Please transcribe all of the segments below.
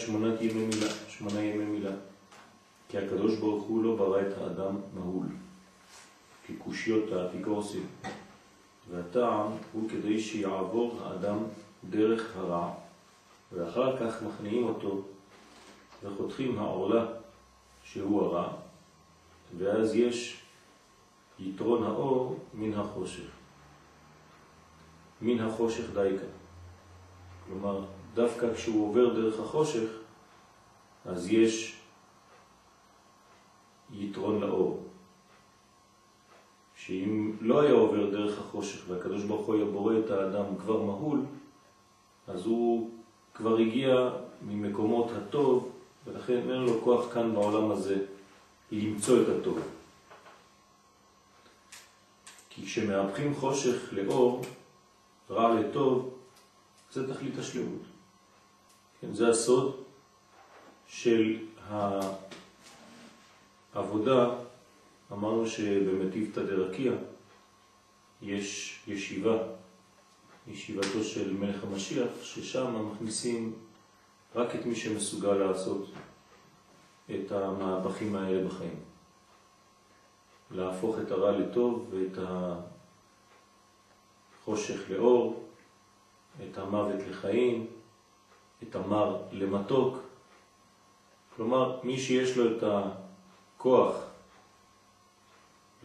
שמונת ימי מילה, שמונה ימי מילה כי הקדוש ברוך הוא לא ברא את האדם מהול כקושיות האפיקורסים והטעם הוא כדי שיעבור האדם דרך הרע, ואחר כך מכניעים אותו וחותכים העולה שהוא הרע, ואז יש יתרון האור מן החושך. מן החושך דייקה. כלומר, דווקא כשהוא עובר דרך החושך, אז יש יתרון לאור. שאם לא היה עובר דרך החושך והקדוש ברוך הוא היה בורא את האדם כבר מהול, אז הוא כבר הגיע ממקומות הטוב, ולכן אין לו כוח כאן בעולם הזה למצוא את הטוב. כי כשמהפכים חושך לאור, רע לטוב, זה תכלית השלמות. כן, זה הסוד של העבודה אמרנו שבמטיבתא דרקיע יש ישיבה, ישיבתו של מלך המשיח, ששם מכניסים רק את מי שמסוגל לעשות את המהפכים האלה בחיים. להפוך את הרע לטוב ואת החושך לאור, את המוות לחיים, את המר למתוק. כלומר, מי שיש לו את הכוח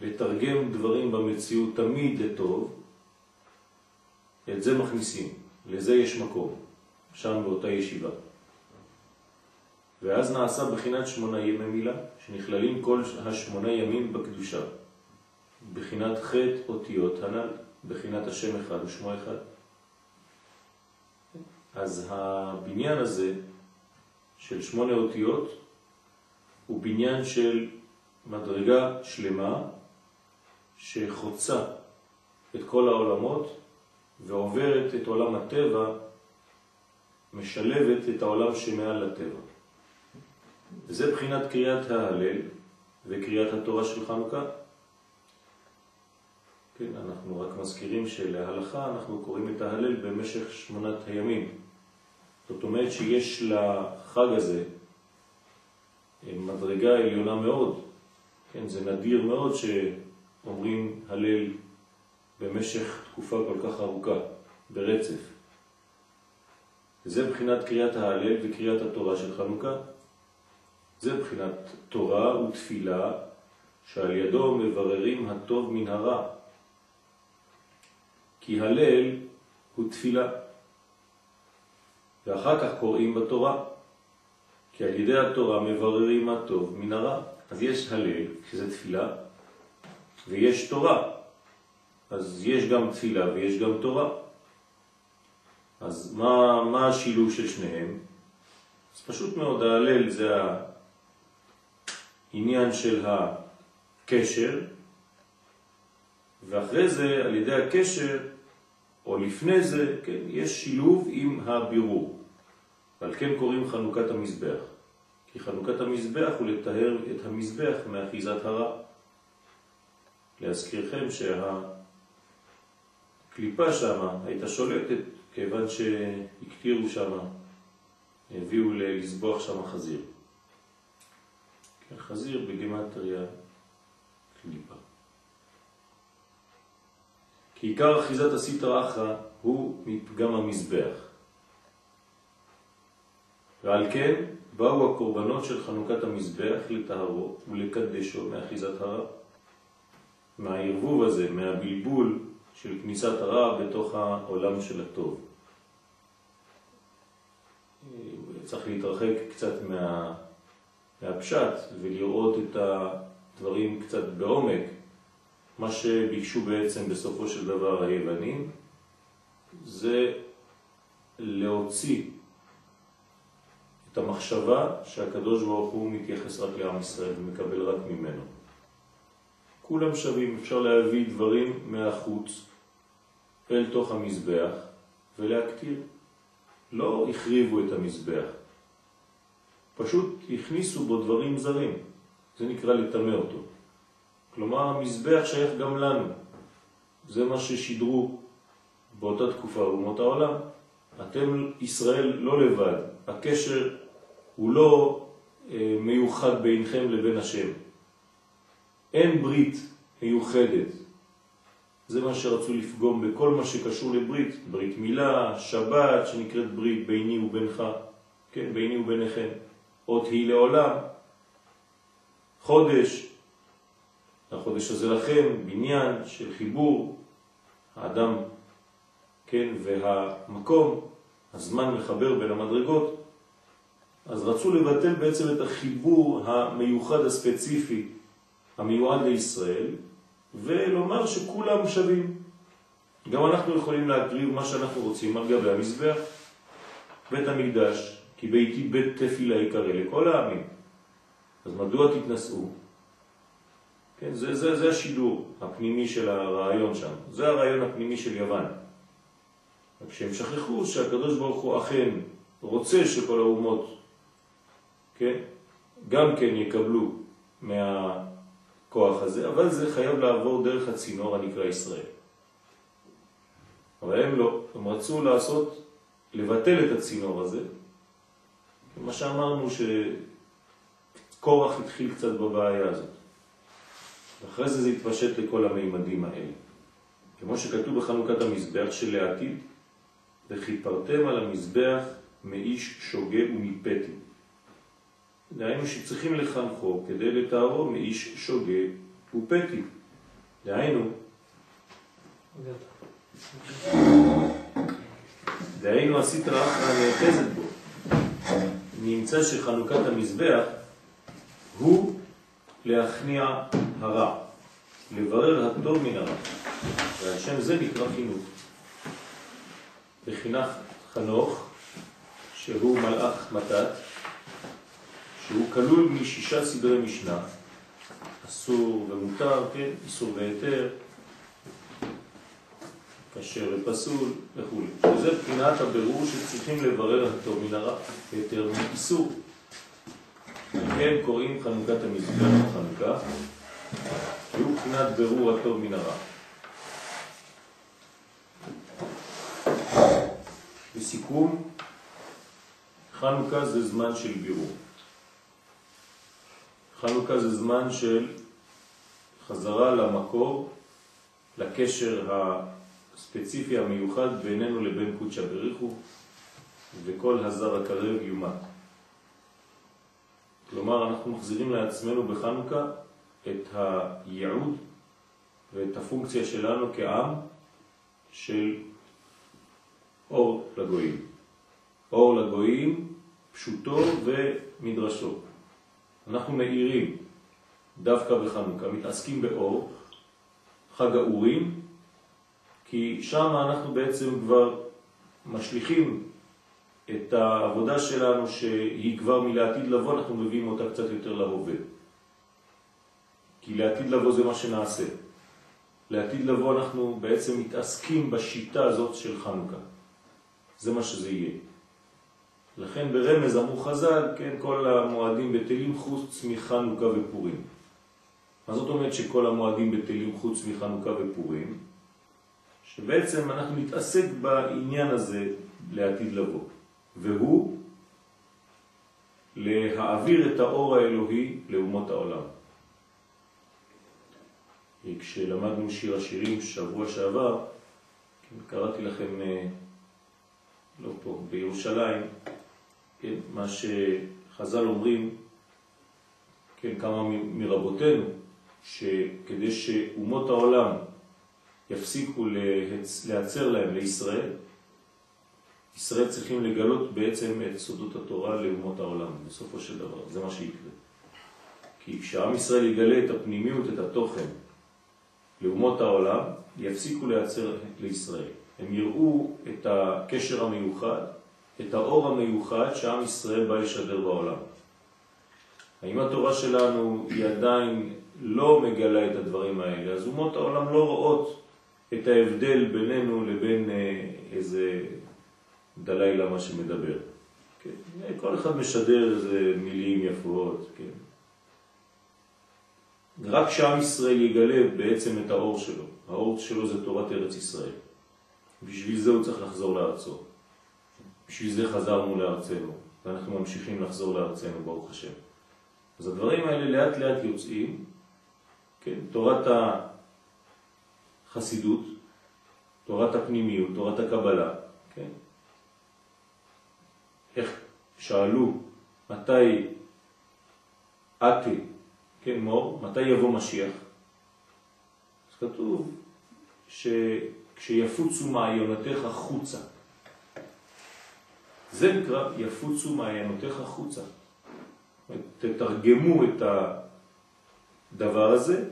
לתרגם דברים במציאות תמיד לטוב, את זה מכניסים, לזה יש מקום, שם באותה ישיבה. ואז נעשה בחינת שמונה ימי מילה, שנכללים כל השמונה ימים בקדושה, בחינת חטא אותיות הנ"ל, בחינת השם אחד ושמו אחד. אז הבניין הזה של שמונה אותיות הוא בניין של מדרגה שלמה שחוצה את כל העולמות ועוברת את עולם הטבע, משלבת את העולם שמעל לטבע. וזה בחינת קריאת ההלל וקריאת התורה של חנוכה. כן, אנחנו רק מזכירים שלהלכה אנחנו קוראים את ההלל במשך שמונת הימים. זאת אומרת שיש לחג הזה מדרגה עליונה מאוד. כן, זה נדיר מאוד ש... אומרים הלל במשך תקופה כל כך ארוכה, ברצף. וזה בחינת קריאת ההלל וקריאת התורה של חנוכה. זה בחינת תורה ותפילה שעל ידו מבררים הטוב מן הרע. כי הלל הוא תפילה. ואחר כך קוראים בתורה, כי על ידי התורה מבררים הטוב מן הרע. אז יש הלל, שזה תפילה, ויש תורה. אז יש גם תפילה ויש גם תורה. אז מה, מה השילוב של שניהם? אז פשוט מאוד, ההלל זה העניין של הקשר, ואחרי זה, על ידי הקשר, או לפני זה, כן, יש שילוב עם הבירור. ועל כן קוראים חנוכת המזבח. כי חנוכת המזבח הוא לתאר את המזבח מאחיזת הרע. להזכירכם שהקליפה שם הייתה שולטת כיוון שהקטירו שם, הביאו לסבוח שם חזיר. חזיר בגימטריה קליפה. כי עיקר אחיזת הסטרא אחרא הוא מפגם המזבח. ועל כן באו הקורבנות של חנוכת המזבח לטהרו ולקדשו מאחיזת הרע. מהערבוב הזה, מהבלבול של כניסת הרע בתוך העולם של הטוב. צריך להתרחק קצת מה, מהפשט ולראות את הדברים קצת בעומק. מה שביקשו בעצם בסופו של דבר היוונים זה להוציא את המחשבה שהקדוש ברוך הוא מתייחס רק לעם ישראל ומקבל רק ממנו. כולם שווים, אפשר להביא דברים מהחוץ אל תוך המזבח ולהקטיר. לא החריבו את המזבח, פשוט הכניסו בו דברים זרים, זה נקרא לטמא אותו. כלומר המזבח שייך גם לנו, זה מה ששידרו באותה תקופה אומות העולם. אתם ישראל לא לבד, הקשר הוא לא אה, מיוחד בינכם לבין השם. אין ברית מיוחדת. זה מה שרצו לפגום בכל מה שקשור לברית, ברית מילה, שבת שנקראת ברית ביני ובינך, כן, ביני וביניכם, אות היא לעולם, חודש, החודש הזה לכם, בניין של חיבור, האדם, כן, והמקום, הזמן מחבר בין המדרגות, אז רצו לבטל בעצם את החיבור המיוחד הספציפי המיועד לישראל, ולומר שכולם שווים. גם אנחנו יכולים להקריב מה שאנחנו רוצים על גבי המזבח. בית המקדש, כי ביתי בית תפילה יקרא לכל העמים. אז מדוע תתנסו? כן, זה, זה, זה השידור הפנימי של הרעיון שם. זה הרעיון הפנימי של יוון. רק שהם שכחו שהקדוש ברוך הוא אכן רוצה שכל האומות, כן, גם כן יקבלו מהכוח הזה, אבל זה חייב לעבור דרך הצינור הנקרא ישראל. אבל הם לא, הם רצו לעשות, לבטל את הצינור הזה, מה שאמרנו שקורח התחיל קצת בבעיה הזאת. ואחרי זה זה התפשט לכל המימדים האלה. כמו שכתוב בחנוכת המזבח שלעתיד, וכיפרתם על המזבח מאיש שוגה ומפתי. דהיינו שצריכים לחנכו כדי לתארו מאיש שוגה ופתי. דהיינו, דהיינו הסטרא אחרא נאחזת בו. נמצא שחנוכת המזבח הוא להכניע הרע, לברר הטוב מן הרע. והשם זה נקרא חינוך. וחינך חנוך, שהוא מלאך מתת, שהוא כלול משישה סדרי משנה, אסור ומותר, כן, איסור והיתר, כשר ופסול וכו'. שזה בחינת הבירור שצריכים לברר הטוב מן הרע, היתר מאיסור. כן קוראים חנוכת המזבח חנוכה, שהוא בחינת בירור הטוב מן הרע. בסיכום, חנוכה זה זמן של בירור. חנוכה זה זמן של חזרה למקור, לקשר הספציפי המיוחד בינינו לבין קודשא בריחו, וכל הזר הקרב יומת. כלומר, אנחנו מחזירים לעצמנו בחנוכה את הייעוד ואת הפונקציה שלנו כעם של אור לגויים. אור לגויים, פשוטו ומדרשו. אנחנו מאירים דווקא בחנוכה, מתעסקים באור, חג האורים, כי שם אנחנו בעצם כבר משליכים את העבודה שלנו שהיא כבר מלעתיד לבוא, אנחנו מביאים אותה קצת יותר להווה. כי לעתיד לבוא זה מה שנעשה. לעתיד לבוא אנחנו בעצם מתעסקים בשיטה הזאת של חנוכה. זה מה שזה יהיה. לכן ברמז אמרו חז"ל, כן, כל המועדים בטלים חוץ מחנוכה ופורים. מה זאת אומרת שכל המועדים בטלים חוץ מחנוכה ופורים? שבעצם אנחנו נתעסק בעניין הזה לעתיד לבוא. והוא להעביר את האור האלוהי לאומות העולם. כשלמדנו שיר השירים שבוע שעבר, כן, קראתי לכם, אה, לא פה, בירושלים, כן, מה שחז"ל אומרים, כן, כמה מרבותינו, שכדי שאומות העולם יפסיקו להצר להם לישראל, ישראל צריכים לגלות בעצם את סודות התורה לאומות העולם, בסופו של דבר, זה מה שיקרה. כי כשעם ישראל יגלה את הפנימיות, את התוכן, לאומות העולם, יפסיקו להיעצר לישראל. הם יראו את הקשר המיוחד, את האור המיוחד שעם ישראל בא לשדר בעולם. האם התורה שלנו היא עדיין לא מגלה את הדברים האלה, אז אומות העולם לא רואות את ההבדל בינינו לבין אה, איזה דלי למה שמדבר. כן? כל אחד משדר איזה מילים יפות, כן? רק שעם ישראל יגלה בעצם את האור שלו. האור שלו זה תורת ארץ ישראל. בשביל זה הוא צריך לחזור לארצו. בשביל זה חזרנו לארצנו, ואנחנו ממשיכים לחזור לארצנו, ברוך השם. אז הדברים האלה לאט לאט יוצאים, כן? תורת החסידות, תורת הפנימיות, תורת הקבלה, כן? איך שאלו מתי אתי, כן מור, מתי יבוא משיח? אז כתוב שכשיפוצו מעיונתך חוצה. זה נקרא יפוצו מעיינותיך חוצה. תתרגמו את הדבר הזה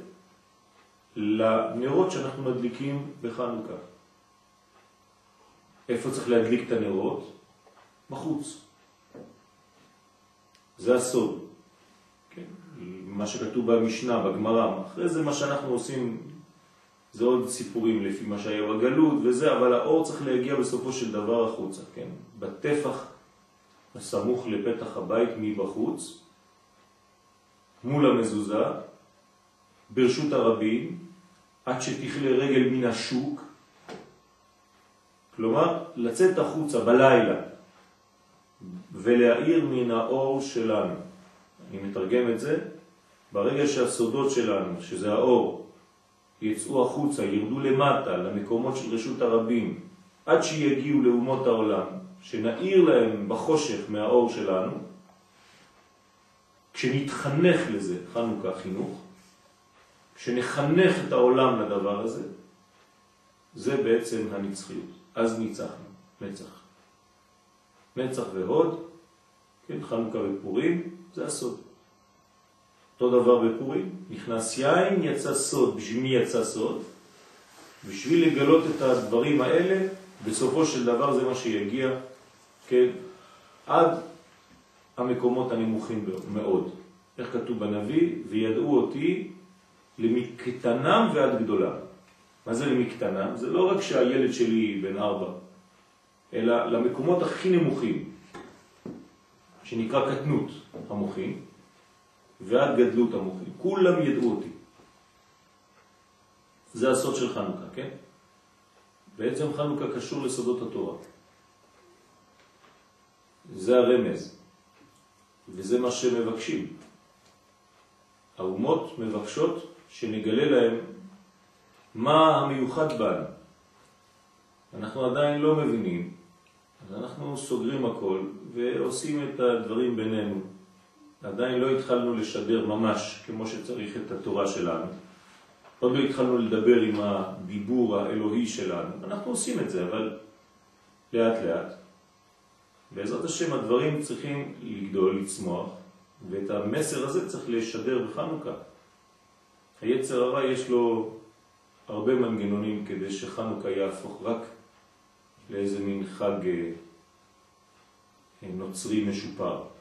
לנרות שאנחנו מדליקים בחנוכה. איפה צריך להדליק את הנרות? בחוץ. זה הסוד. כן? מה שכתוב במשנה, בגמרא. אחרי זה מה שאנחנו עושים זה עוד סיפורים לפי מה שהיה בגלות וזה, אבל האור צריך להגיע בסופו של דבר החוצה, כן? בטפח הסמוך לפתח הבית מבחוץ, מול המזוזה, ברשות הרבים, עד שתכלה רגל מן השוק, כלומר לצאת החוצה בלילה ולהאיר מן האור שלנו. אני מתרגם את זה, ברגע שהסודות שלנו, שזה האור, יצאו החוצה, ירדו למטה, למקומות של רשות הרבים, עד שיגיעו לאומות העולם, שנאיר להם בחושך מהאור שלנו, כשנתחנך לזה, חנוכה חינוך, כשנחנך את העולם לדבר הזה, זה בעצם הנצחיות. אז ניצחנו, נצח. נצח והוד, כן, חנוכה ופורים, זה הסוד. אותו דבר בפורים, נכנס יין, יצא סוד. בשביל מי יצא סוד? בשביל לגלות את הדברים האלה, בסופו של דבר זה מה שיגיע, כן, עד המקומות הנמוכים מאוד. איך כתוב בנביא? וידעו אותי למקטנם ועד גדולה. מה זה למקטנם? זה לא רק שהילד שלי בן ארבע, אלא למקומות הכי נמוכים, שנקרא קטנות המוחים, ועד גדלות המוחים. כולם ידעו אותי. זה הסוד של חנוכה, כן? בעצם חנוכה קשור לסודות התורה. זה הרמז, וזה מה שמבקשים. האומות מבקשות שנגלה להם מה המיוחד בנו. אנחנו עדיין לא מבינים, אז אנחנו סוגרים הכל ועושים את הדברים בינינו. עדיין לא התחלנו לשדר ממש כמו שצריך את התורה שלנו. עוד לא התחלנו לדבר עם הדיבור האלוהי שלנו. אנחנו עושים את זה, אבל לאט לאט. בעזרת השם הדברים צריכים לגדול, לצמוח, ואת המסר הזה צריך לשדר בחנוכה. היצר הרע יש לו הרבה מנגנונים כדי שחנוכה יהפוך רק לאיזה מין חג אה, נוצרי משופר.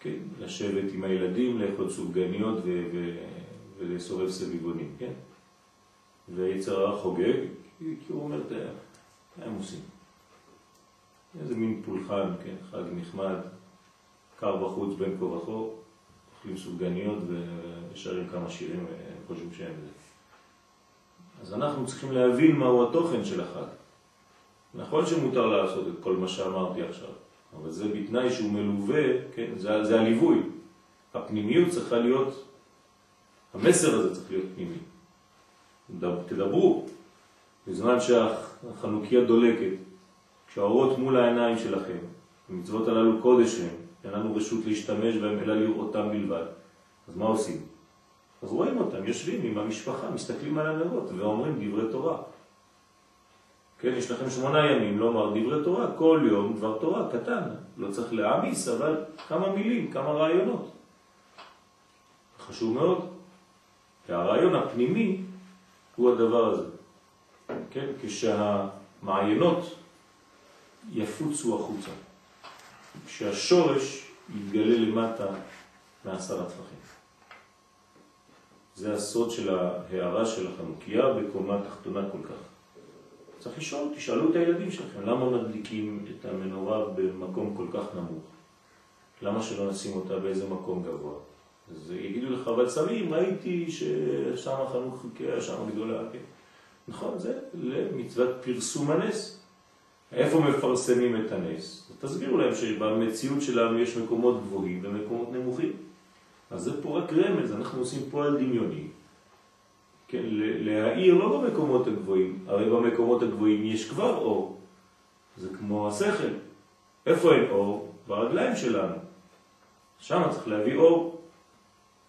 כן, לשבת עם הילדים, לאכול סופגניות ולסובב סביבונים, כן? והיצר הרע חוגג, כי, הוא אומר, מה הם עושים? איזה מין פולחן, כן, חג נחמד, קר בחוץ בין כה וכה, אוכלים סופגניות ושרים כמה שירים וחושבים שהם זה. אז אנחנו צריכים להבין מהו התוכן של החג. נכון שמותר לעשות את כל מה שאמרתי עכשיו, אבל זה בתנאי שהוא מלווה, כן, זה, זה הליווי. הפנימיות צריכה להיות, המסר הזה צריך להיות פנימי. תדברו, בזמן שהחנוכיה דולקת, כשהאורות מול העיניים שלכם, המצוות הללו קודש הם, אין לנו רשות להשתמש בהם אלא לראותם בלבד. אז מה עושים? אז רואים אותם, יושבים עם המשפחה, מסתכלים על הנרות ואומרים דברי תורה. כן, יש לכם שמונה ימים לומר דברי תורה, כל יום דבר תורה קטן, לא צריך להעמיס, אבל כמה מילים, כמה רעיונות. חשוב מאוד. והרעיון הפנימי הוא הדבר הזה. כן, כשהמעיינות יפוצו החוצה, כשהשורש יתגלה למטה מעשרה טפחים. זה הסוד של ההערה של החנוכיה בקומה תחתונה כל כך. צריך לשאול, תשאלו את הילדים שלכם, למה מדליקים את המנורה במקום כל כך נמוך? למה שלא נשים אותה באיזה מקום גבוה? אז יגידו לך, אבל שמים, ראיתי ששם החנוך חוקיה, שם גדולה, כן. נכון, זה למצוות פרסום הנס. איפה מפרסמים את הנס? תסבירו להם שבמציאות שלנו יש מקומות גבוהים ומקומות נמוכים. אז זה פה רק רמז, אנחנו עושים פועל דמיוני. כן, להעיר לא במקומות הגבוהים, הרי במקומות הגבוהים יש כבר אור. זה כמו השכל. איפה אין אור? ברגליים שלנו. שם צריך להביא אור.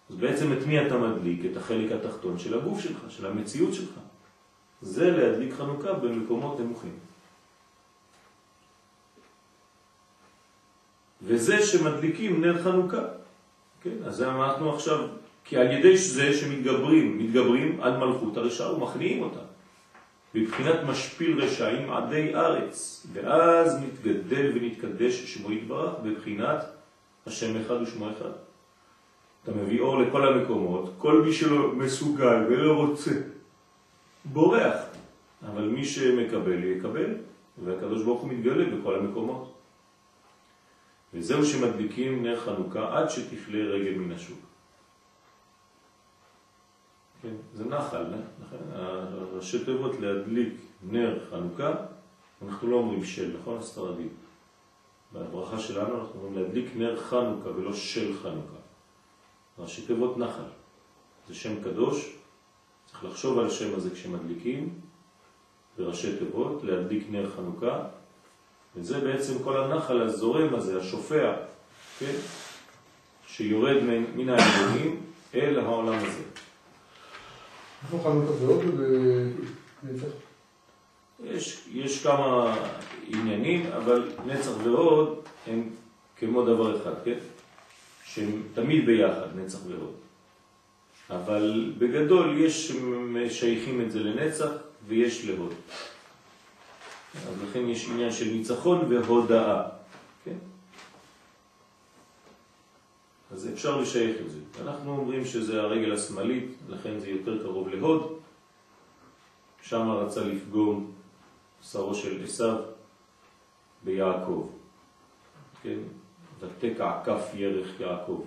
אז בעצם את מי אתה מדליק? את החלק התחתון של הגוף שלך, של המציאות שלך. זה להדליק חנוכה במקומות נמוכים. וזה שמדליקים נר חנוכה. כן, אז אנחנו עכשיו, כי על ידי זה שמתגברים, מתגברים עד מלכות הרשע ומכניעים אותה. בבחינת משפיל רשעים עדי ארץ, ואז מתגדל ונתקדש שמו יתברך בבחינת השם אחד ושמו אחד. אתה מביא אור לכל המקומות, כל מי שלא מסוגל ולא רוצה, בורח. אבל מי שמקבל יקבל, והקדוש ברוך הוא מתגלה בכל המקומות. וזהו שמדליקים נר חנוכה עד שתפלה רגל מן השוק. כן, זה נחל, נכון? הראשי תיבות להדליק נר חנוכה, אנחנו לא אומרים של, נכון? הספרדים. בברכה שלנו אנחנו אומרים להדליק נר חנוכה ולא של חנוכה. ראשי תיבות נחל. זה שם קדוש, צריך לחשוב על השם הזה כשמדליקים, בראשי תיבות, להדליק נר חנוכה, וזה בעצם כל הנחל הזורם הזה, השופע, כן? שיורד מן האלוהים אל העולם הזה. איפה חנוכה עוד בנצח? יש, יש כמה עניינים, אבל נצח ועוד הם כמו דבר אחד, כן? שהם תמיד ביחד, נצח ועוד. אבל בגדול יש שייכים את זה לנצח ויש להוד. אז לכן יש עניין של ניצחון והודאה. כן? אז אפשר לשייך את זה. אנחנו אומרים שזה הרגל השמאלית, לכן זה יותר קרוב להוד. שם רצה לפגום שרו של עשיו ביעקב. כן? ותקע כף ירך יעקב.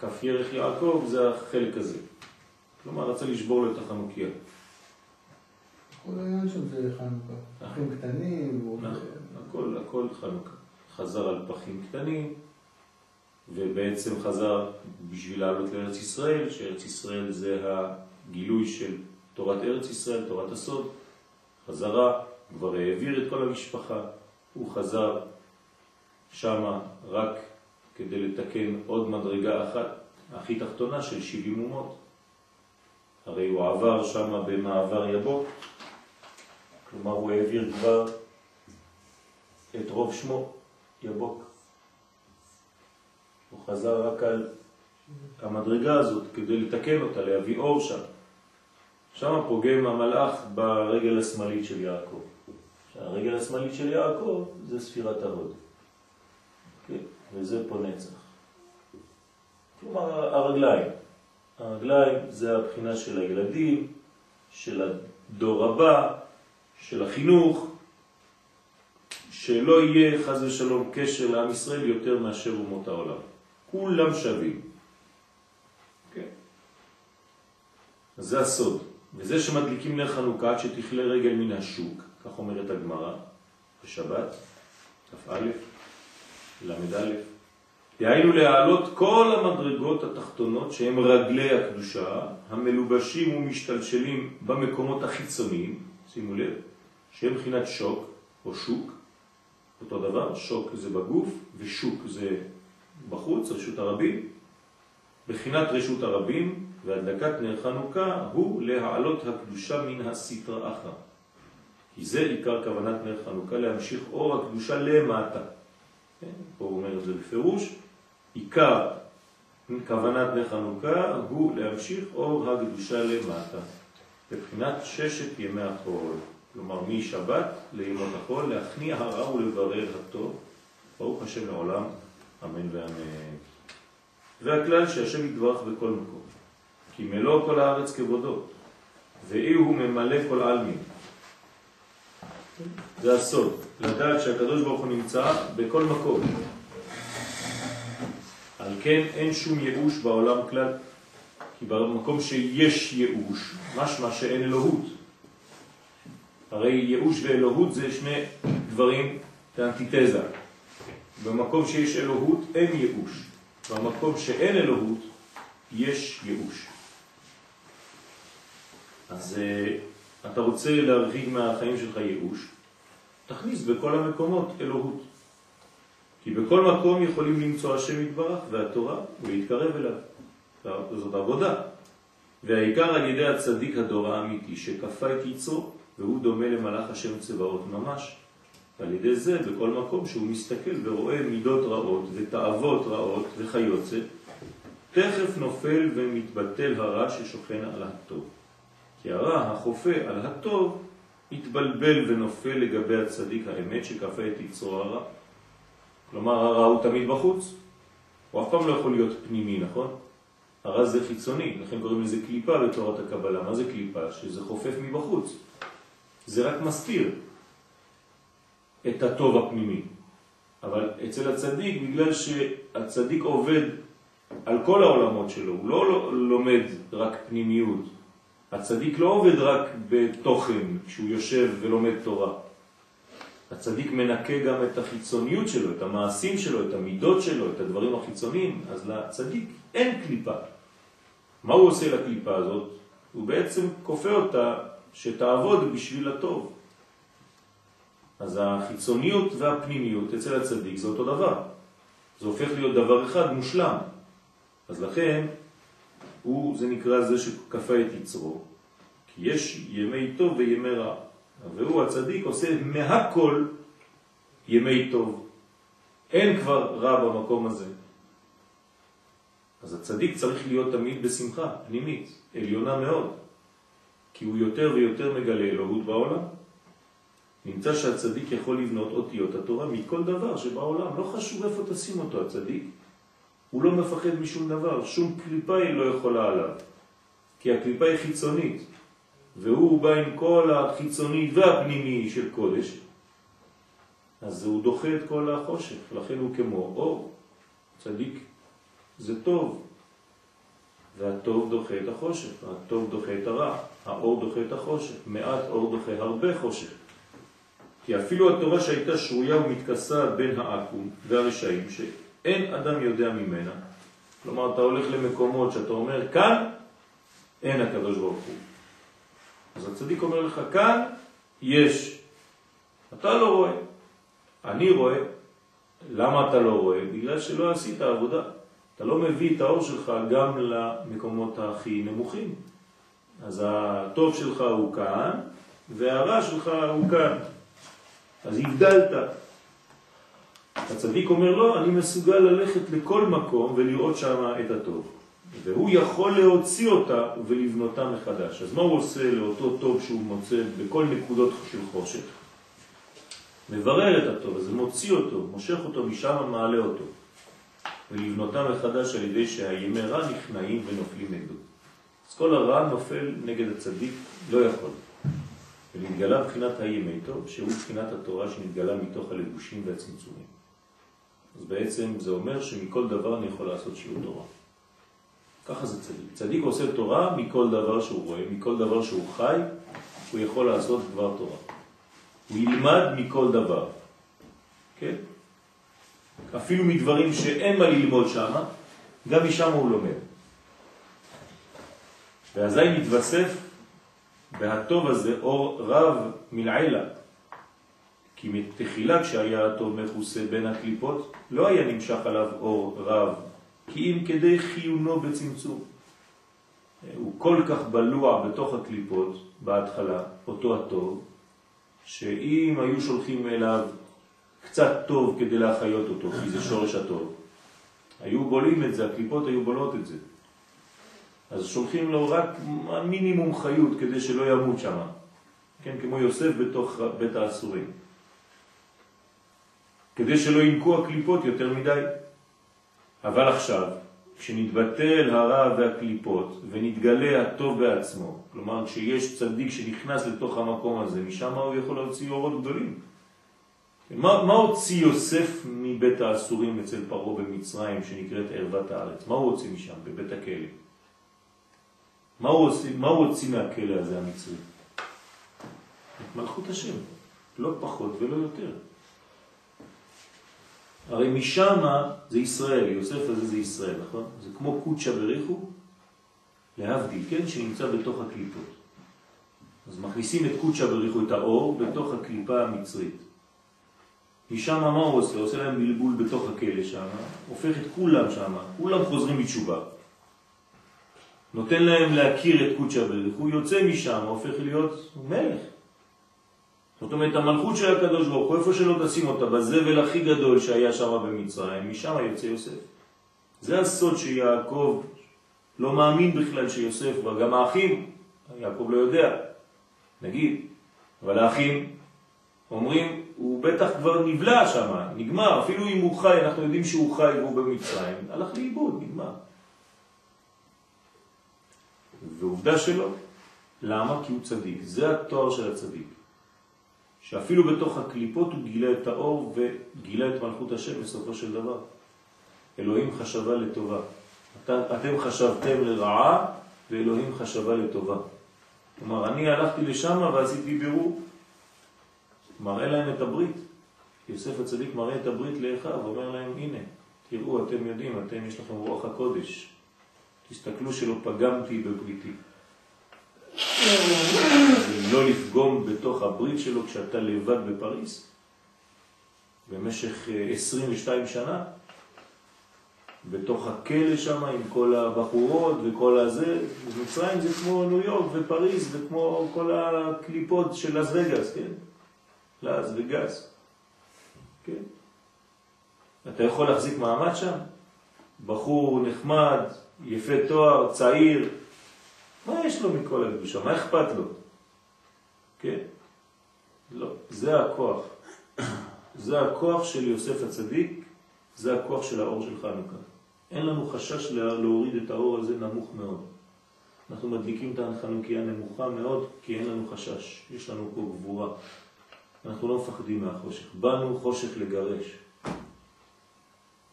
כף ירך יעקב זה החלק הזה. כלומר, רצה לשבור לו את החנוכיה. כל העניין שם זה חנוכה. פחים קטנים. נכון, הכל, הכל חנוכה. חזר על פחים קטנים, ובעצם חזר בשביל לעלות לארץ ישראל, שארץ ישראל זה הגילוי של תורת ארץ ישראל, תורת הסוד. חזרה, כבר העביר את כל המשפחה, הוא חזר שמה רק כדי לתקן עוד מדרגה אחת, הכי תחתונה של 70 אומות. הרי הוא עבר שם במעבר יבוק, כלומר הוא העביר כבר את רוב שמו, יבוק. חזר רק על המדרגה הזאת כדי לתקן אותה, להביא אור שם. שם פוגם המלאך ברגל השמאלית של יעקב. הרגל השמאלית של יעקב זה ספירת ההוד. כן? וזה פה נצח. כלומר הרגליים. הרגליים זה הבחינה של הילדים, של הדור הבא, של החינוך, שלא יהיה חז ושלום קשר לעם ישראל יותר מאשר אומות העולם. כולם שווים. כן. אז זה הסוד. וזה שמדליקים נר חנוכה עד שתכלה רגל מן השוק, כך אומרת הגמרא בשבת, כ"א, ל"א, דהיינו להעלות כל המדרגות התחתונות שהם רגלי הקדושה, המלובשים ומשתלשלים במקומות החיצוניים, שימו לב, שהם מבחינת שוק או שוק, אותו דבר, שוק זה בגוף ושוק זה בחוץ, רשות הרבים. בחינת רשות הרבים והדלקת נר חנוכה הוא להעלות הקדושה מן הסתרה אחר. כי זה עיקר כוונת נר חנוכה, להמשיך אור הקדושה למטה. כן? פה הוא אומר את זה בפירוש, עיקר כוונת נר חנוכה הוא להמשיך אור הקדושה למטה. בבחינת ששת ימי החול, כלומר משבת לימות החול, להכניע הרע ולברר הטוב, ברוך השם לעולם, אמן ואמן. והכלל שהשם יתברך בכל מקום. כי מלוא כל הארץ כבודו, ואי הוא ממלא כל עלמין. זה הסוד, לדעת שהקדוש ברוך הוא נמצא בכל מקום. על כן אין שום ייאוש בעולם כלל, כי במקום שיש ייאוש, משמע שאין אלוהות. הרי ייאוש ואלוהות זה שני דברים, זה אנטיתזה. במקום שיש אלוהות אין ייאוש, במקום שאין אלוהות יש ייאוש. אז uh, אתה רוצה להרחיק מהחיים שלך ייאוש, תכניס בכל המקומות אלוהות. כי בכל מקום יכולים למצוא השם יתברך והתורה ולהתקרב אליו. זאת עבודה. והעיקר על ידי הצדיק הדור האמיתי שכפה את יצרו והוא דומה למלאך השם צבאות ממש. ועל ידי זה בכל מקום שהוא מסתכל ורואה מידות רעות ותאוות רעות וחיוצת, תכף נופל ומתבטל הרע ששוכן על הטוב. כי הרע החופה על הטוב מתבלבל ונופל לגבי הצדיק האמת שכפה את יצרו הרע. כלומר הרע הוא תמיד בחוץ, הוא אף פעם לא יכול להיות פנימי, נכון? הרע זה חיצוני, לכן קוראים לזה קליפה בתורת הקבלה. מה זה קליפה? שזה חופף מבחוץ. זה רק מסתיר את הטוב הפנימי. אבל אצל הצדיק, בגלל שהצדיק עובד על כל העולמות שלו, הוא לא לומד רק פנימיות. הצדיק לא עובד רק בתוכן כשהוא יושב ולומד תורה. הצדיק מנקה גם את החיצוניות שלו, את המעשים שלו, את המידות שלו, את הדברים החיצוניים, אז לצדיק אין קליפה. מה הוא עושה לקליפה הזאת? הוא בעצם כופה אותה שתעבוד בשביל הטוב. אז החיצוניות והפנימיות אצל הצדיק זה אותו דבר. זה הופך להיות דבר אחד מושלם. אז לכן, הוא, זה נקרא זה שכפה את יצרו, כי יש ימי טוב וימי רע. והוא הצדיק עושה מהכל ימי טוב. אין כבר רע במקום הזה. אז הצדיק צריך להיות תמיד בשמחה פנימית, עליונה מאוד, כי הוא יותר ויותר מגלה אלוהות בעולם. נמצא שהצדיק יכול לבנות אותיות התורה מכל דבר שבעולם, לא חשוב איפה תשים אותו הצדיק, הוא לא מפחד משום דבר, שום קליפה היא לא יכולה עליו, כי הקליפה היא חיצונית, והוא בא עם כל החיצוני והפנימי של קודש, אז הוא דוחה את כל החושך, לכן הוא כמו אור, צדיק זה טוב, והטוב דוחה את החושך, הטוב דוחה את הרע, האור דוחה את החושך, מעט אור דוחה הרבה חושך. כי אפילו התורה שהייתה שרויה ומתכסה בין העקום והרשעים, שאין אדם יודע ממנה, כלומר אתה הולך למקומות שאתה אומר כאן אין הקדוש ברוך הוא. אז הצדיק אומר לך כאן יש, אתה לא רואה, אני רואה. למה אתה לא רואה? בגלל שלא עשית עבודה. אתה לא מביא את האור שלך גם למקומות הכי נמוכים. אז הטוב שלך הוא כאן, והרע שלך הוא כאן. אז הבדלת. הצדיק אומר לו, אני מסוגל ללכת לכל מקום ולראות שם את הטוב. והוא יכול להוציא אותה ולבנותה מחדש. אז מה הוא עושה לאותו טוב שהוא מוצא בכל נקודות של חושך? מברר את הטוב, אז מוציא אותו, מושך אותו משם, מעלה אותו. ולבנותה מחדש על ידי שהימי רע נכנעים ונופלים נגדו. אז כל הרע נופל נגד הצדיק, לא יכול. ונתגלה בחינת הימי טוב, שהוא בחינת התורה שנתגלה מתוך הלבושים והצמצומים. אז בעצם זה אומר שמכל דבר אני יכול לעשות שיעור תורה. ככה זה צדיק. צדיק עושה תורה מכל דבר שהוא רואה, מכל דבר שהוא חי, הוא יכול לעשות דבר תורה. הוא ילמד מכל דבר. כן? אפילו מדברים שאין מה ללמוד שם, גם משם הוא לומד. ואזי מתווסף בהטוב הזה אור רב מלעילה. כי מתחילה כשהיה הטוב מכוסה בין הקליפות, לא היה נמשך עליו אור רב, כי אם כדי חיונו בצמצום. הוא כל כך בלוע בתוך הקליפות בהתחלה, אותו הטוב, שאם היו שולחים אליו קצת טוב כדי להחיות אותו, כי זה שורש הטוב. היו בולים את זה, הקליפות היו בולות את זה. אז שולחים לו רק מינימום חיות כדי שלא ימות שם. כן, כמו יוסף בתוך בית האסורים. כדי שלא ינקו הקליפות יותר מדי. אבל עכשיו, כשנתבטל הרע והקליפות ונתגלה הטוב בעצמו, כלומר כשיש צדיק שנכנס לתוך המקום הזה, משם הוא יכול להוציא אורות גדולים. מה, מה הוציא יוסף מבית האסורים אצל פרעה במצרים שנקראת ערוות הארץ? מה הוא הוציא משם, בבית הכלא? מה הוא הוציא, מה הוא הוציא מהכלא הזה המצרי? את מלכות השם, לא פחות ולא יותר. הרי משם זה ישראל, יוסף הזה זה ישראל, נכון? זה כמו קודשא בריחו, להבדיל, כן? שנמצא בתוך הקליפות. אז מכניסים את קודשא בריחו, את האור, בתוך הקליפה המצרית. משם מה הוא עושה? עושה להם בלבול בתוך הכלא שם, הופך את כולם שם, כולם חוזרים בתשובה. נותן להם להכיר את קודשא בריחו, יוצא משם, הופך להיות מלך. זאת אומרת, המלכות של הקדוש ברוך הוא, איפה שלא תשים אותה, בזבל הכי גדול שהיה שם במצרים, משם יוצא יוסף. זה הסוד שיעקב לא מאמין בכלל שיוסף, וגם האחים, יעקב לא יודע, נגיד, אבל האחים אומרים, הוא בטח כבר נבלע שם, נגמר, אפילו אם הוא חי, אנחנו יודעים שהוא חי והוא במצרים, הלך לאיבוד, נגמר. ועובדה שלא. למה? כי הוא צדיק. זה התואר של הצדיק. שאפילו בתוך הקליפות הוא גילה את האור וגילה את מלכות השם בסופו של דבר. אלוהים חשבה לטובה. אתם חשבתם לרעה ואלוהים חשבה לטובה. כלומר, אני הלכתי לשם ועשיתי בירור. מראה להם את הברית. יוסף הצדיק מראה את הברית לאחיו, אומר להם, הנה, תראו, אתם יודעים, אתם יש לכם רוח הקודש. תסתכלו שלא פגמתי בבריתי. לא לפגום בתוך הברית שלו כשאתה לבד בפריס במשך 22 אה, שנה בתוך הכלא שם עם כל הבחורות וכל הזה, מצרים זה כמו ניו יורק ופריז וכמו כל הקליפות של לס וגאס, כן? לס וגאס, כן? אתה יכול להחזיק מעמד שם? בחור נחמד, יפה תואר, צעיר, מה יש לו מכל הקדושה? מה אכפת לו? כן? לא, זה הכוח. זה הכוח של יוסף הצדיק, זה הכוח של האור של חנוכה. אין לנו חשש להוריד את האור הזה נמוך מאוד. אנחנו מדליקים את החנוכיה נמוכה מאוד, כי אין לנו חשש, יש לנו פה גבורה. אנחנו לא מפחדים מהחושך. באנו חושך לגרש.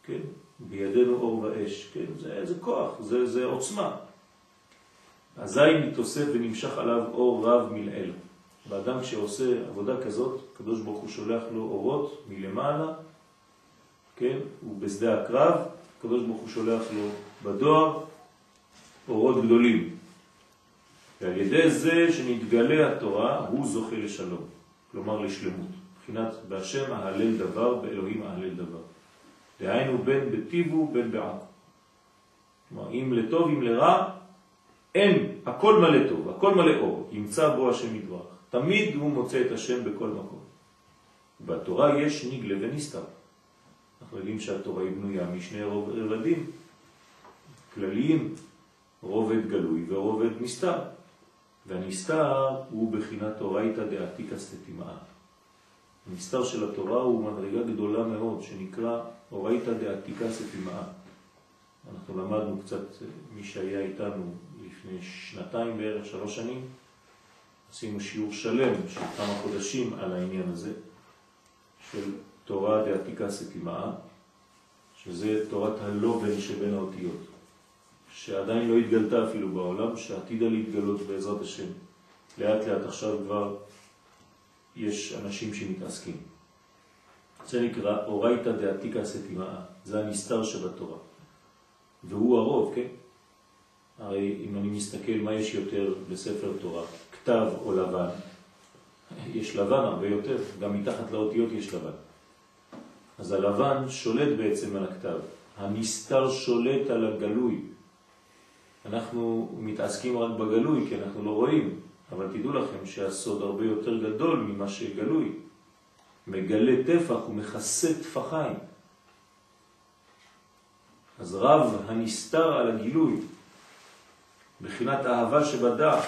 כן? בידינו אור ואש. כן? זה, זה כוח, זה, זה עוצמה. אזי מתוסף ונמשך עליו אור רב מלעיל. באדם שעושה עבודה כזאת, הקדוש ברוך הוא שולח לו אורות מלמעלה, כן, הוא בשדה הקרב, הקדוש ברוך הוא שולח לו בדואר אורות גדולים. ועל ידי זה שנתגלה התורה, הוא זוכה לשלום, כלומר לשלמות. מבחינת בהשם אהלל דבר, באלוהים אהלל דבר. דהיינו בין בטיבו בין בעכו. כלומר, אם לטוב אם לרע, אין, הכל מלא טוב, הכל מלא אור, ימצא בו השם יתברך. תמיד הוא מוצא את השם בכל מקום. בתורה יש נגלה ונסתר. אנחנו יודעים שהתורה היא בנויה משני רבדים כלליים, רובד גלוי ורובד נסתר. והנסתר הוא בחינת תורייתא דעתיקא סתימאה. הנסתר של התורה הוא מדרגה גדולה מאוד שנקרא אורייתא דעתיקא סתימאה. אנחנו למדנו קצת, מי שהיה איתנו לפני שנתיים בערך, שלוש שנים, עשינו שיעור שלם של כמה חודשים על העניין הזה של תורה דעתיקה סתימאה, שזה תורת הלובן שבין האותיות, שעדיין לא התגלתה אפילו בעולם, שעתידה להתגלות בעזרת השם. לאט לאט עכשיו כבר יש אנשים שמתעסקים. זה נקרא אורייתא דעתיקה סתימאה, זה הנסתר שבתורה. והוא הרוב, כן? הרי אם אני מסתכל מה יש יותר בספר תורה, כתב או לבן, יש לבן הרבה יותר, גם מתחת לאותיות יש לבן. אז הלבן שולט בעצם על הכתב, הנסתר שולט על הגלוי. אנחנו מתעסקים רק בגלוי כי אנחנו לא רואים, אבל תדעו לכם שהסוד הרבה יותר גדול ממה שגלוי. מגלה טפח ומכסה טפחיים. אז רב הנסתר על הגילוי, בחינת אהבה שבדעת,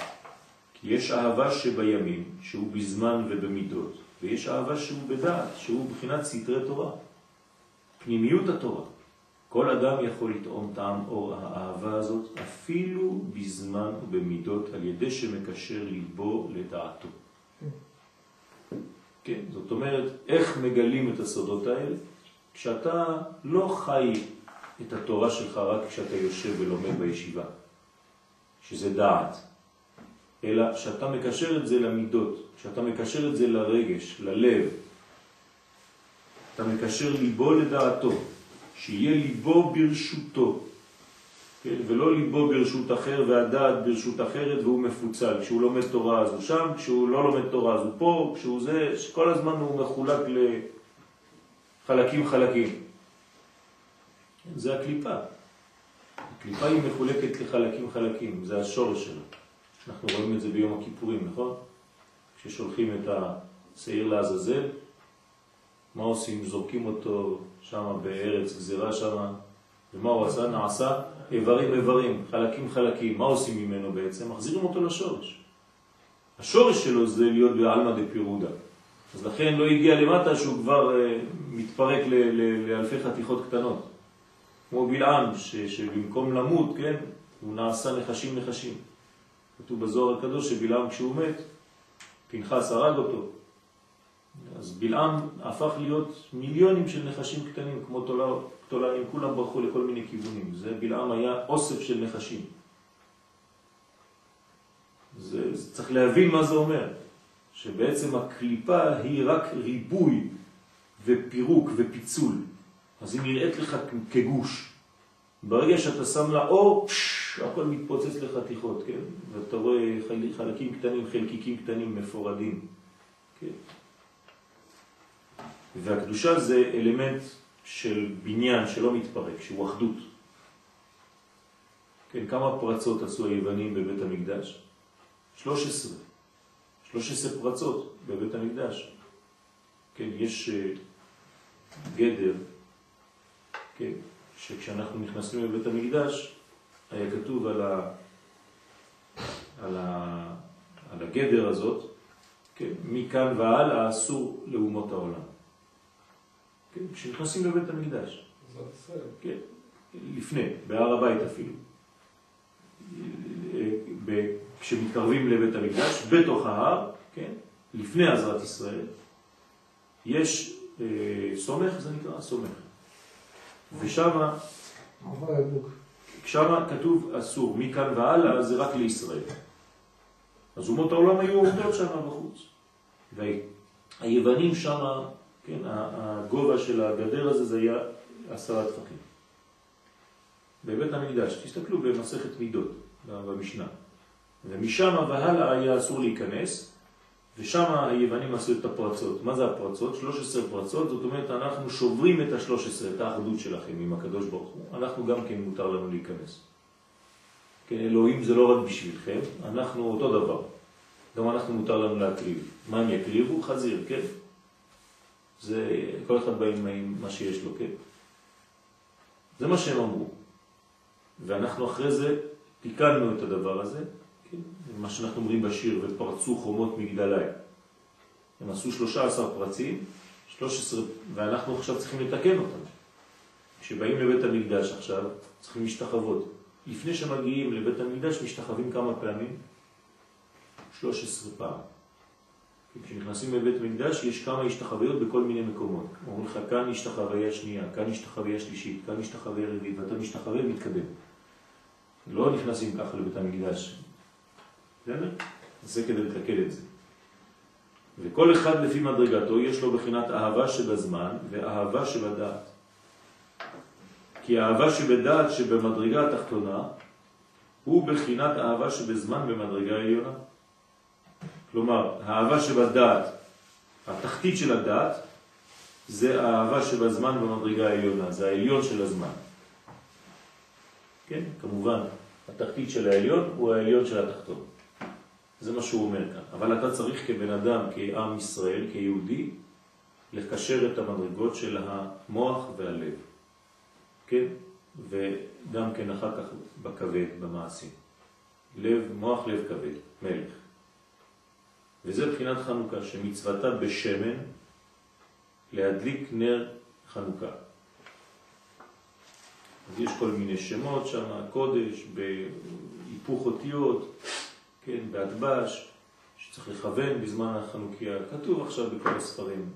כי יש אהבה שבימים, שהוא בזמן ובמידות, ויש אהבה שהוא בדעת, שהוא בחינת סתרי תורה, פנימיות התורה. כל אדם יכול לטעום טעם אור האהבה הזאת אפילו בזמן ובמידות על ידי שמקשר ליבו לדעתו. כן, זאת אומרת, איך מגלים את הסודות האלה? כשאתה לא חי את התורה שלך רק כשאתה יושב ולומד בישיבה, שזה דעת, אלא שאתה מקשר את זה למידות, שאתה מקשר את זה לרגש, ללב, אתה מקשר ליבו לדעתו, שיהיה ליבו ברשותו, כן? ולא ליבו ברשות אחר והדעת ברשות אחרת והוא מפוצל. כשהוא לומד תורה אז הוא שם, כשהוא לא לומד תורה אז הוא פה, כשהוא זה, כל הזמן הוא מחולק לחלקים חלקים. זה הקליפה. הקליפה היא מחולקת לחלקים חלקים, זה השורש שלה. אנחנו רואים את זה ביום הכיפורים, נכון? כששולחים את השעיר לעזאזל, מה עושים? זורקים אותו שם בארץ גזירה שם, ומה הוא עשה? נעשה איברים איברים, חלקים חלקים. מה עושים ממנו בעצם? מחזירים אותו לשורש. השורש שלו זה להיות בעלמא דפירודה. אז לכן לא הגיע למטה שהוא כבר uh, מתפרק לאלפי חתיכות קטנות. כמו בלעם, שבמקום למות, כן, הוא נעשה נחשים נחשים. כתוב בזוהר הקדוש שבלעם כשהוא מת, פנחס הרג אותו. אז בלעם הפך להיות מיליונים של נחשים קטנים, כמו תולעים, כולם ברחו לכל מיני כיוונים. זה בלעם היה אוסף של נחשים. זה, זה צריך להבין מה זה אומר, שבעצם הקליפה היא רק ריבוי ופירוק ופיצול. אז היא נראית לך כגוש. ברגע שאתה שם לה אור, פש, הכל מתפוצץ לחתיכות, כן? ואתה רואה חלקים קטנים, חלקיקים קטנים מפורדים, כן? והקדושה זה אלמנט של בניין שלא מתפרק, שהוא אחדות. כן, כמה פרצות עשו היוונים בבית המקדש? 13. 13 פרצות בבית המקדש. כן, יש אה, גדר, כן, שכשאנחנו נכנסים לבית המקדש, היה כתוב על, ה, על, ה, על הגדר הזאת, כן, מכאן והלאה אסור לאומות העולם. כן, כשנכנסים לבית המקדש. כן, לפני, בהר הבית אפילו. כשמתקרבים לבית המקדש, בתוך ההר, כן, לפני עזרת ישראל, יש אה, סומך, זה נקרא סומך. ושם, שם כתוב אסור, מכאן והלאה זה רק לישראל. אז אומות העולם היו עומדות שם בחוץ. והיוונים שם, כן, הגובה של הגדר הזה זה היה עשרה טפחים. בבית המקדש, תסתכלו במסכת מידות, במשנה. ומשם והלאה היה אסור להיכנס, ושם היוונים עשו את הפרצות. מה זה הפרצות? 13 פרצות, זאת אומרת אנחנו שוברים את ה-13, את האחדות שלכם עם הקדוש ברוך הוא, אנחנו גם כן מותר לנו להיכנס. כן, אלוהים זה לא רק בשבילכם, אנחנו אותו דבר. גם אנחנו מותר לנו להקריב. מה הם יקריבו? חזיר, כן? זה, כל אחד בא עם מה שיש לו, כן? זה מה שהם אמרו. ואנחנו אחרי זה תיקנו את הדבר הזה, כן? מה שאנחנו אומרים בשיר, ופרצו חומות מגדלי. הם עשו 13 פרצים, 13, ואנחנו עכשיו צריכים לתקן אותם. כשבאים לבית המקדש עכשיו, צריכים משתחוות. לפני שמגיעים לבית המקדש משתחווים כמה פעמים? 13 פעם. כשנכנסים לבית המקדש יש כמה השתחוויות בכל מיני מקומות. אומרים לך, כאן השתחוויה שנייה, כאן השתחוויה שלישית, כאן השתחוויה רביעית, ואתה משתחווה ומתקדם. לא נכנסים ככה לבית המקדש. בסדר? זה כדי לתקל את זה. וכל אחד לפי מדרגתו יש לו בחינת אהבה שבזמן ואהבה שבדעת. כי האהבה שבדעת שבמדרגה התחתונה הוא בחינת אהבה שבזמן במדרגה העליונה. כלומר, האהבה שבדעת, התחתית של הדעת, זה האהבה שבזמן במדרגה העליונה, זה העליון של הזמן. כן, כמובן, התחתית של העליון הוא העליון של התחתון. זה מה שהוא אומר כאן. אבל אתה צריך כבן אדם, כעם ישראל, כיהודי, לקשר את המדרגות של המוח והלב. כן? וגם כן אחר כך בכבד, במעשים. לב, מוח, לב, כבד, מלך. וזה בחינת חנוכה, שמצוותה בשמן להדליק נר חנוכה. אז יש כל מיני שמות שם, קודש, בהיפוך אותיות, כן, בהדבש, שצריך לכוון בזמן החנוכיה. כתוב עכשיו בכל הספרים,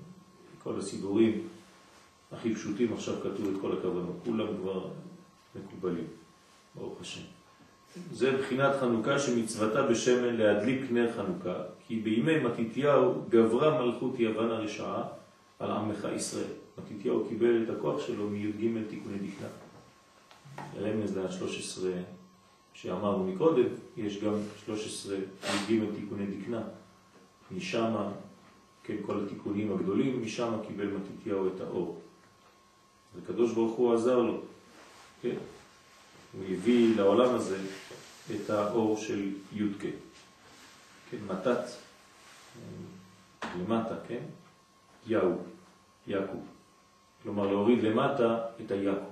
בכל הסידורים הכי פשוטים, עכשיו כתוב את כל הכוונות. כולם כבר מקובלים, ברוך השם. זה בחינת חנוכה שמצוותה בשמן להדליק נר חנוכה, כי בימי מתיתיהו גברה מלכות יוון הרשעה על עמך ישראל. מתיתיהו קיבל את הכוח שלו מי"ג תיקוני דקנה. רמז ל-13 שאמרנו מקודם, יש גם 13 י"ג תיקוני דקנה. משם, כן, כל התיקונים הגדולים, משם קיבל מתיתיהו את האור. וקדוש ברוך הוא עזר לו, כן? הוא הביא לעולם הזה את האור של י"ק. כן, מתת, למטה, כן? יאו, יעקב. כלומר, להוריד למטה את היעקב.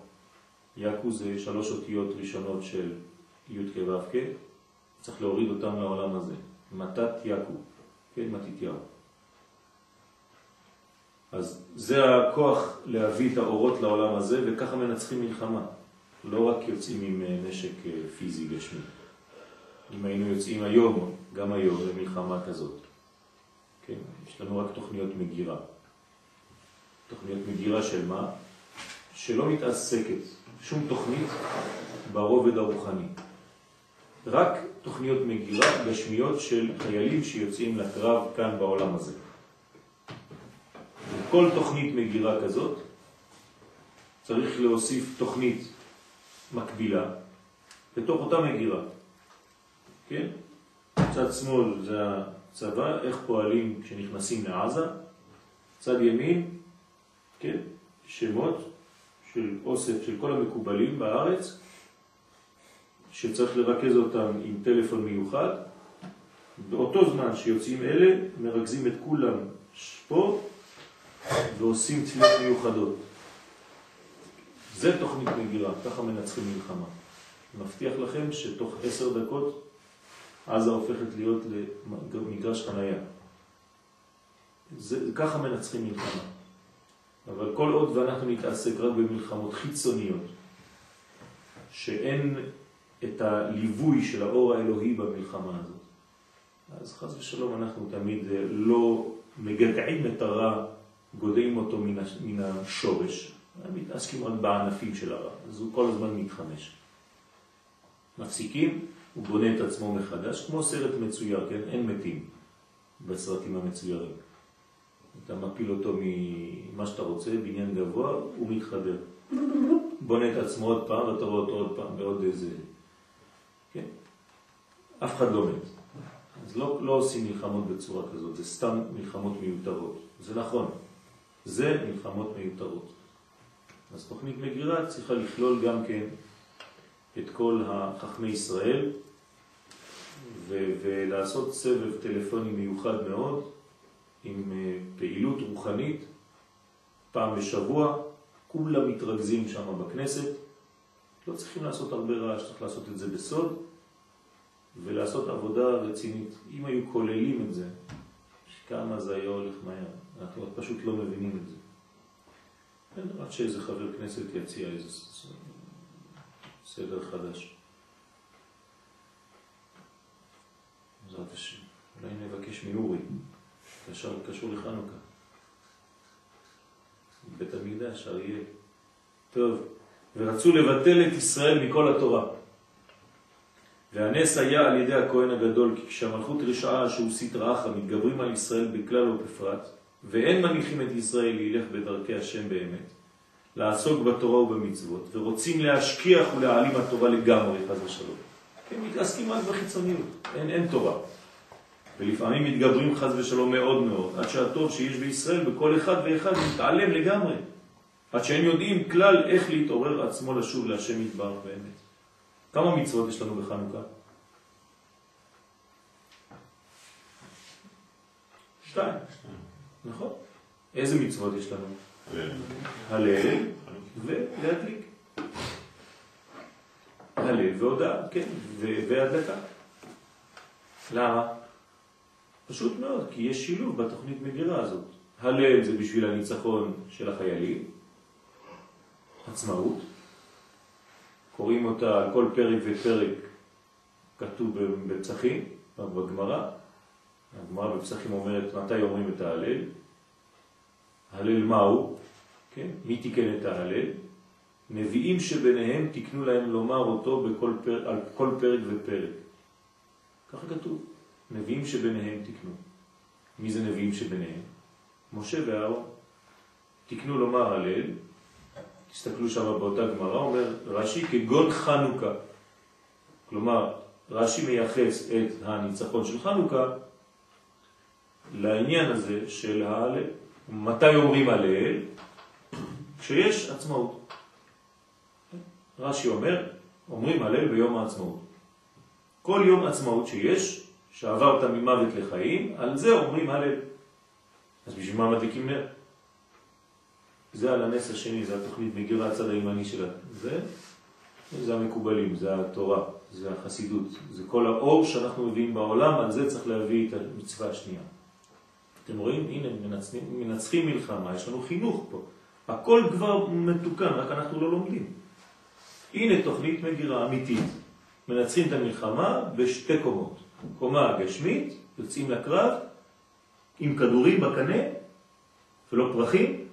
יעקב זה שלוש אותיות ראשונות של י' כ' ו' כ', צריך להוריד אותם לעולם הזה. מתת יעקב, כן, מתיתיהו. אז זה הכוח להביא את האורות לעולם הזה, וככה מנצחים מלחמה. לא רק יוצאים עם אה, נשק אה, פיזי גשמי. אם היינו יוצאים היום, גם היום, למלחמה כזאת. כן, יש לנו רק תוכניות מגירה. תוכניות מגירה של מה? שלא מתעסקת שום תוכנית ברובד הרוחני. רק תוכניות מגירה גשמיות של חיילים שיוצאים לקרב כאן בעולם הזה. כל תוכנית מגירה כזאת צריך להוסיף תוכנית מקבילה בתוך אותה מגירה. כן? צד שמאל זה הצבא, איך פועלים כשנכנסים לעזה, צד ימין, כן? שמות של אוסף של כל המקובלים בארץ, שצריך לרכז אותם עם טלפון מיוחד. באותו זמן שיוצאים אלה, מרכזים את כולם פה ועושים תפילות מיוחדות. זה תוכנית מגירה, ככה מנצחים מלחמה. מבטיח לכם שתוך עשר דקות עזה הופכת להיות למגרש חנייה. זה, ככה מנצחים מלחמה. אבל כל עוד ואנחנו נתעסק רק במלחמות חיצוניות, שאין את הליווי של האור האלוהי במלחמה הזאת, אז חז ושלום אנחנו תמיד לא מגדעים את הרע גודעים אותו מן השורש, מתעסקים רק בענפים של הרע, אז הוא כל הזמן מתחמש. מפסיקים, הוא בונה את עצמו מחדש, כמו סרט מצויר, כן? אין מתים בסרטים המצוירים. אתה מפיל אותו ממה שאתה רוצה, בניין גבוה, הוא מתחבר. בונה את עצמו עוד פעם, ואתה רואה אותו עוד פעם בעוד איזה... כן? אף אחד לא מת. אז לא, לא עושים מלחמות בצורה כזאת, זה סתם מלחמות מיותרות. זה נכון, זה מלחמות מיותרות. אז תוכנית מגירה צריכה לכלול גם כן את כל החכמי ישראל ולעשות סבב טלפוני מיוחד מאוד עם אה, פעילות רוחנית פעם בשבוע, כולם מתרכזים שם בכנסת, לא צריכים לעשות הרבה רעש, צריך לעשות את זה בסוד ולעשות עבודה רצינית. אם היו כוללים את זה, כמה זה היה הולך מהר. אנחנו פשוט לא מבינים את זה. עד שאיזה חבר כנסת יציע איזה סדר חדש. בעזרת השם. אולי נבקש מאורי, קשר, קשור לחנוכה. בית המקדש, אריה. טוב, ורצו לבטל את ישראל מכל התורה. והנס היה על ידי הכהן הגדול, כי כשהמלכות רשעה שהוא סטרא אחא מתגברים על ישראל בכלל ובפרט, ואין מניחים את ישראל לילך בדרכי השם באמת, לעסוק בתורה ובמצוות, ורוצים להשכיח ולהעלים התורה לגמרי, חז ושלום. הם מתעסקים רק בחיצוניות, אין, אין תורה. ולפעמים מתגברים חז ושלום מאוד מאוד, עד שהטוב שיש בישראל בכל אחד ואחד מתעלם לגמרי, עד שהם יודעים כלל איך להתעורר עצמו לשוב להשם יתברך באמת. כמה מצוות יש לנו בחנוכה? שתיים. נכון. איזה מצוות יש לנו? הלל ולהדליק. הלל והודעה, כן, והדלקה. למה? פשוט מאוד, כי יש שילוב בתוכנית מגירה הזאת. הלל זה בשביל הניצחון של החיילים, עצמאות, קוראים אותה על כל פרק ופרק, כתוב בפסחים, בגמרא. הגמרא בפסחים אומרת מתי אומרים את ההלל. הלל מהו? כן? מי תיקן את ההלל? נביאים שביניהם תקנו להם לומר אותו בכל פר... על כל פרק ופרק. ככה כתוב. נביאים שביניהם תקנו. מי זה נביאים שביניהם? משה ואהרון. תקנו לומר הלל, תסתכלו שם באותה גמרא, אומר רש"י כגון חנוכה. כלומר, רש"י מייחס את הניצחון של חנוכה לעניין הזה של ההלל. מתי אומרים הלל? כשיש עצמאות. רש"י אומר, אומרים הלל ביום העצמאות. כל יום עצמאות שיש, שעברת ממוות לחיים, על זה אומרים הלל. אז בשביל מה מדליקים נר? זה על הנס השני, זה התוכנית מגירה הצד הימני שלה. זה, זה המקובלים, זה התורה, זה החסידות, זה כל האור שאנחנו מביאים בעולם, על זה צריך להביא את המצווה השנייה. אתם רואים? הנה, מנצחים, מנצחים מלחמה, יש לנו חינוך פה. הכל כבר מתוקן, רק אנחנו לא לומדים. הנה תוכנית מגירה אמיתית. מנצחים את המלחמה בשתי קומות. קומה גשמית, יוצאים לקרב עם כדורים בקנה ולא פרחים,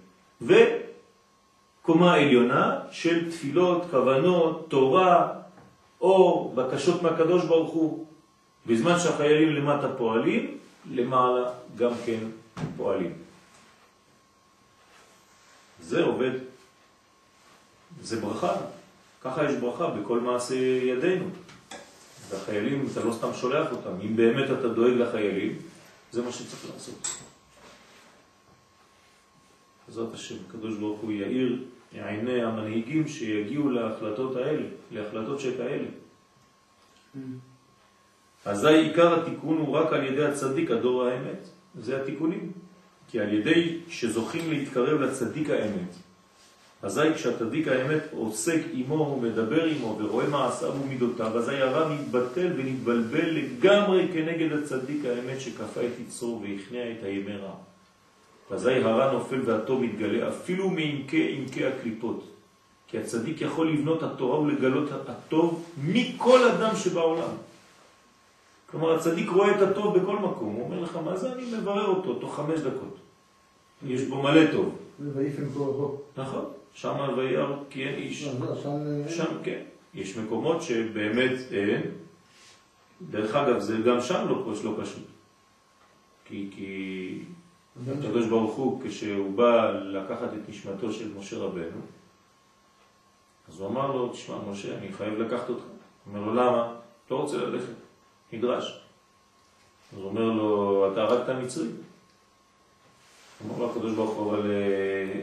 וקומה עליונה של תפילות, כוונות, תורה, אור, בקשות מהקדוש ברוך הוא. בזמן שהחיילים למטה פועלים, למעלה גם כן פועלים. זה עובד. זה ברכה. ככה יש ברכה בכל מעשה ידינו. והחיילים, אתה לא סתם שולח אותם. אם באמת אתה דואג לחיילים, זה מה שצריך לעשות. בעזרת השם, הקדוש ברוך הוא יאיר עיני המנהיגים שיגיעו להחלטות האלה, להחלטות שכאלה. Mm. אזי עיקר התיקון הוא רק על ידי הצדיק, הדור האמת. זה התיקונים. כי על ידי שזוכים להתקרב לצדיק האמת, אזי כשהצדיק האמת עוסק עמו, הוא מדבר עמו ורואה מעשיו ומידותיו, אזי הרע מתבטל ונתבלבל לגמרי כנגד הצדיק האמת שכפה את יצרו והכנע את הימי רע. אזי הרע נופל והטוב מתגלה אפילו מעמקי עמקי הקליפות. כי הצדיק יכול לבנות התורה ולגלות הטוב מכל אדם שבעולם. כלומר, הצדיק רואה את הטוב בכל מקום. הוא אומר לך, מה זה אני מברר אותו תוך חמש דקות. יש בו מלא טוב. ויפן פה נכון, שם וירא כי אין איש. לא, לא, שם, כן. יש מקומות שבאמת אין. דרך אגב, זה גם שם לא, לא פשוט. כי, כי הקדוש ברוך הוא, כשהוא בא לקחת את נשמתו של משה רבנו, אז הוא אמר לו, תשמע, משה, אני חייב לקחת אותך. הוא אומר לו, למה? לא רוצה ללכת. נדרש. אז הוא אומר לו, אתה הרגת מצרי. אומר לו הקדוש ברוך הוא, אבל אה,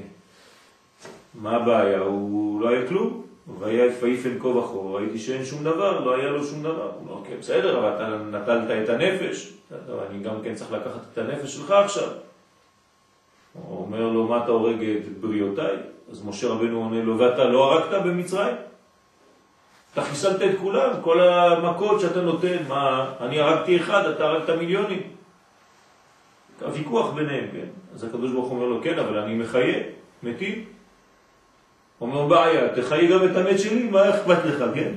מה הבעיה? הוא לא היה כלום. והיה פייפן כה וכה, ראיתי שאין שום דבר, לא היה לו שום דבר. הוא אומר, כן, בסדר, אבל אתה נטלת את הנפש, אני גם כן צריך לקחת את הנפש שלך עכשיו. הוא אומר לו, מה אתה הורג את בריאותיי? אז משה רבנו עונה לו, ואתה לא הרגת במצרים? אתה חיסלת את כולם, כל המכות שאתה נותן, מה, אני הרגתי אחד, אתה הרגת מיליונים. הוויכוח ביניהם, כן? אז הקדוש ברוך אומר לו, כן, אבל אני מחיה, מתים. אומר, בעיה, תחיה גם את המת שלי, מה אכפת לך, כן?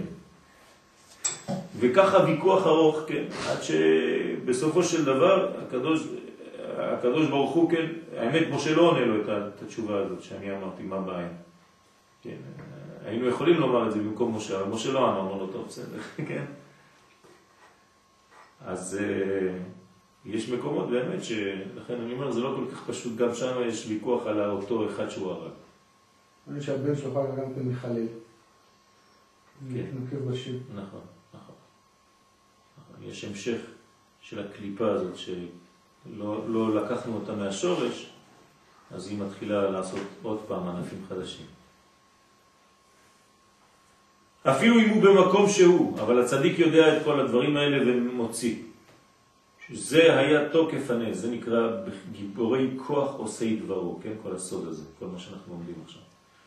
וככה ויכוח ארוך, כן? עד שבסופו של דבר, הקדוש, הקדוש ברוך הוא, כן, האמת, משה לא עונה לו את התשובה הזאת שאני אמרתי, מה בעיה? כן, היינו יכולים לומר את זה במקום משה, אבל משה לא אמר, לו, טוב, בסדר, כן? אז uh, יש מקומות באמת שלכן אני אומר, זה לא כל כך פשוט, גם שם יש ויכוח על אותו אחד שהוא הרג. אני שהבן שלך גם כן מחלל. כן. בשם. נכון, נכון. יש המשך של הקליפה הזאת, שלא לא לקחנו אותה מהשורש, אז היא מתחילה לעשות עוד פעם ענפים חדשים. אפילו אם הוא במקום שהוא, אבל הצדיק יודע את כל הדברים האלה ומוציא. זה היה תוקף הנס, זה נקרא גיבורי כוח עושי דברו, כן? כל הסוד הזה, כל מה שאנחנו לומדים עכשיו.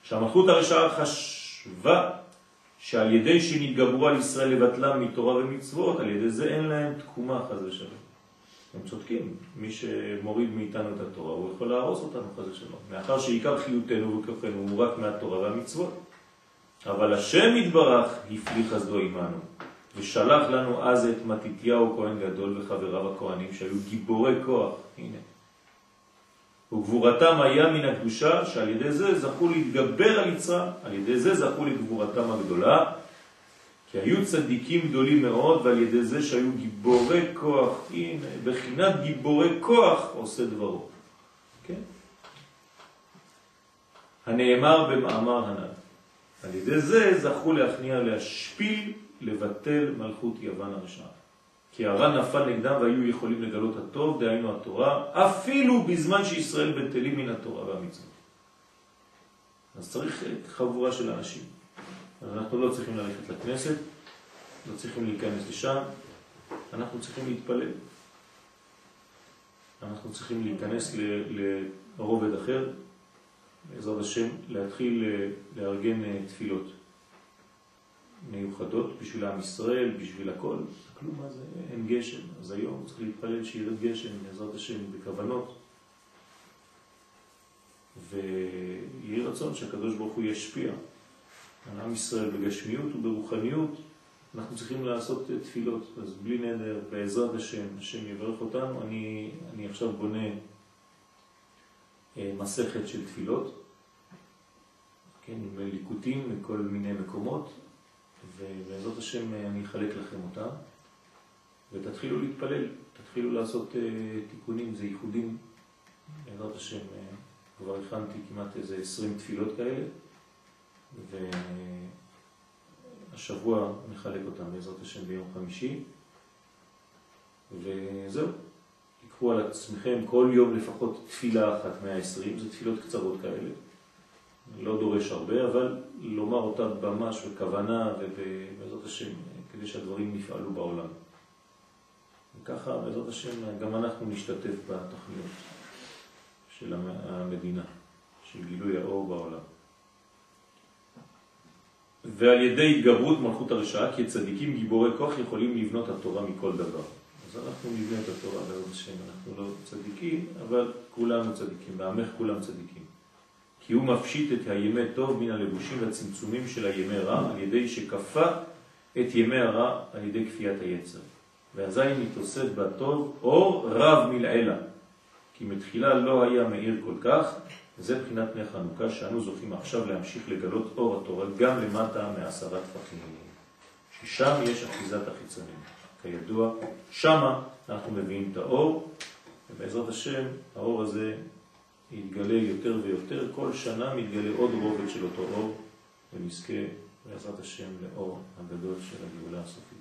שהמלכות הרשעה חשבה שעל ידי שנתגברו על ישראל לבטלם מתורה ומצוות, על ידי זה אין להם תקומה חז ושלום. הם צודקים, מי שמוריד מאיתנו את התורה, הוא יכול להרוס אותנו חז ושלום. מאחר שעיקר חיותנו וכוחנו הוא רק מהתורה והמצוות. אבל השם יתברך הפליא חסדו עמנו, ושלח לנו אז את מתתיהו כהן גדול וחבריו הכהנים שהיו גיבורי כוח, הנה. וגבורתם היה מן הקדושה שעל ידי זה זכו להתגבר על יצרה, על ידי זה זכו לגבורתם הגדולה, כי היו צדיקים גדולים מאוד ועל ידי זה שהיו גיבורי כוח, הנה, בחינת גיבורי כוח עושה דברו. כן? הנאמר במאמר הנ"ל. על ידי זה זכו להכניע להשפיל, לבטל מלכות יוון הרשעה. כי הרע נפל נגדם והיו יכולים לגלות הטוב, דהיינו התורה, אפילו בזמן שישראל בטלים מן התורה והמצוות. אז צריך חבורה של אנשים. אנחנו לא צריכים ללכת לכנסת, לא צריכים להיכנס לשם, אנחנו צריכים להתפלל. אנחנו צריכים להיכנס לרובד אחר, בעזרת השם, להתחיל לארגן תפילות מיוחדות בשביל עם ישראל, בשביל הכל. כלום מה זה, אין גשם, אז היום צריך להתפלל שירד גשם, בעזרת השם, בכוונות. ויהי רצון שהקדוש ברוך הוא ישפיע על עם ישראל בגשמיות וברוחניות. אנחנו צריכים לעשות תפילות, אז בלי נדר, בעזרת השם, השם יברך אותנו. אני, אני עכשיו בונה אה, מסכת של תפילות, כן, עם ליקוטים מכל מיני מקומות, ובעזרת השם אני אחלק לכם אותם, ותתחילו להתפלל, תתחילו לעשות uh, תיקונים, זה ייחודים, בעזרת השם, כבר הכנתי כמעט איזה 20 תפילות כאלה, והשבוע נחלק אותם בעזרת השם ביום חמישי, וזהו, תיקחו על עצמכם כל יום לפחות תפילה אחת 120, זה תפילות קצרות כאלה. לא דורש הרבה, אבל לומר אותה ממש בכוונה ובעזרת השם, כדי שהדברים נפעלו בעולם. וככה, בעזרת השם, גם אנחנו נשתתף בתוכניות של המדינה, של גילוי האור בעולם. ועל ידי התגברות מלכות הרשעה, כי צדיקים גיבורי כוח יכולים לבנות התורה מכל דבר. אז אנחנו נבנה את התורה בעזרת השם, אנחנו לא צדיקים, אבל כולנו צדיקים, בעמך כולם צדיקים. כי הוא מפשיט את הימי טוב מן הלבושים והצמצומים של הימי רע, על ידי שכפה את ימי הרע על ידי כפיית היצר. ואזי מתוסף בטוב אור רב מלעילה, כי מתחילה לא היה מאיר כל כך, וזה בחינת פני חנוכה שאנו זוכים עכשיו להמשיך לגלות אור התורה גם למטה מעשרת טפחים, ששם יש אחיזת החיצונים. כידוע, שמה אנחנו מביאים את האור, ובעזרת השם האור הזה יתגלה יותר ויותר, כל שנה מתגלה עוד רובד של אותו אור, ונזכה בעזרת השם לאור הגדול של הגאולה הסופית.